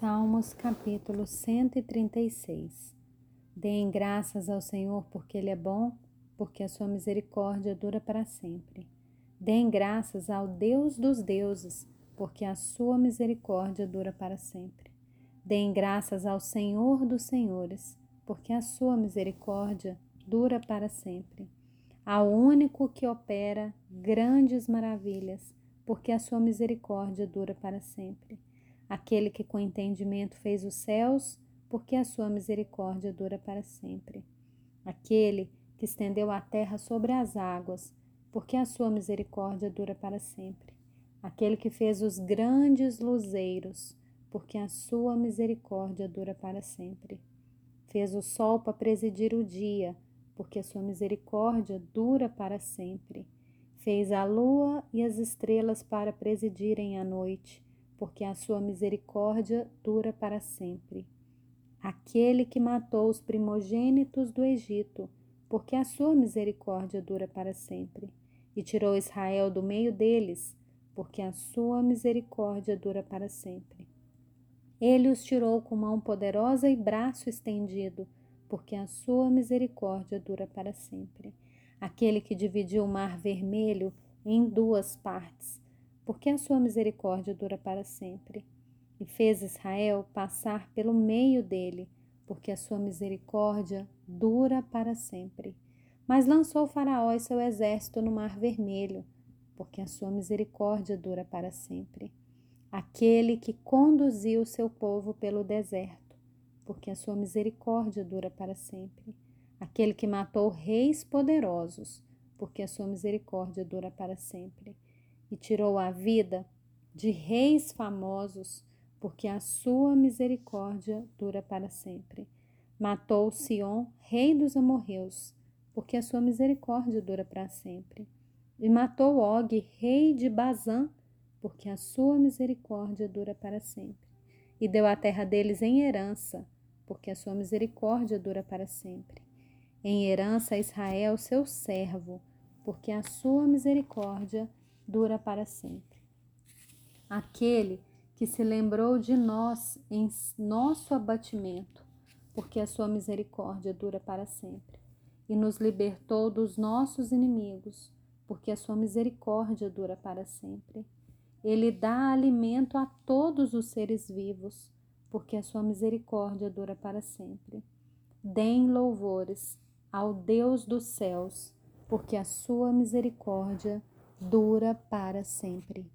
Salmos capítulo 136 Deem graças ao Senhor porque Ele é bom, porque a sua misericórdia dura para sempre. Deem graças ao Deus dos deuses, porque a sua misericórdia dura para sempre. Deem graças ao Senhor dos senhores, porque a sua misericórdia dura para sempre. Ao único que opera grandes maravilhas, porque a sua misericórdia dura para sempre aquele que com entendimento fez os céus, porque a sua misericórdia dura para sempre. Aquele que estendeu a terra sobre as águas, porque a sua misericórdia dura para sempre. Aquele que fez os grandes luzeiros, porque a sua misericórdia dura para sempre. Fez o sol para presidir o dia, porque a sua misericórdia dura para sempre. Fez a lua e as estrelas para presidirem a noite, porque a sua misericórdia dura para sempre. Aquele que matou os primogênitos do Egito, porque a sua misericórdia dura para sempre. E tirou Israel do meio deles, porque a sua misericórdia dura para sempre. Ele os tirou com mão poderosa e braço estendido, porque a sua misericórdia dura para sempre. Aquele que dividiu o mar vermelho em duas partes, porque a sua misericórdia dura para sempre. E fez Israel passar pelo meio dele, porque a sua misericórdia dura para sempre. Mas lançou Faraó e seu exército no mar vermelho, porque a sua misericórdia dura para sempre. Aquele que conduziu o seu povo pelo deserto, porque a sua misericórdia dura para sempre. Aquele que matou reis poderosos, porque a sua misericórdia dura para sempre e tirou a vida de reis famosos, porque a sua misericórdia dura para sempre. Matou Sion, rei dos amorreus, porque a sua misericórdia dura para sempre. E matou Og, rei de Bazã, porque a sua misericórdia dura para sempre. E deu a terra deles em herança, porque a sua misericórdia dura para sempre. Em herança a Israel, seu servo, porque a sua misericórdia dura para sempre. Aquele que se lembrou de nós em nosso abatimento, porque a sua misericórdia dura para sempre, e nos libertou dos nossos inimigos, porque a sua misericórdia dura para sempre. Ele dá alimento a todos os seres vivos, porque a sua misericórdia dura para sempre. Deem louvores ao Deus dos céus, porque a sua misericórdia dura para sempre.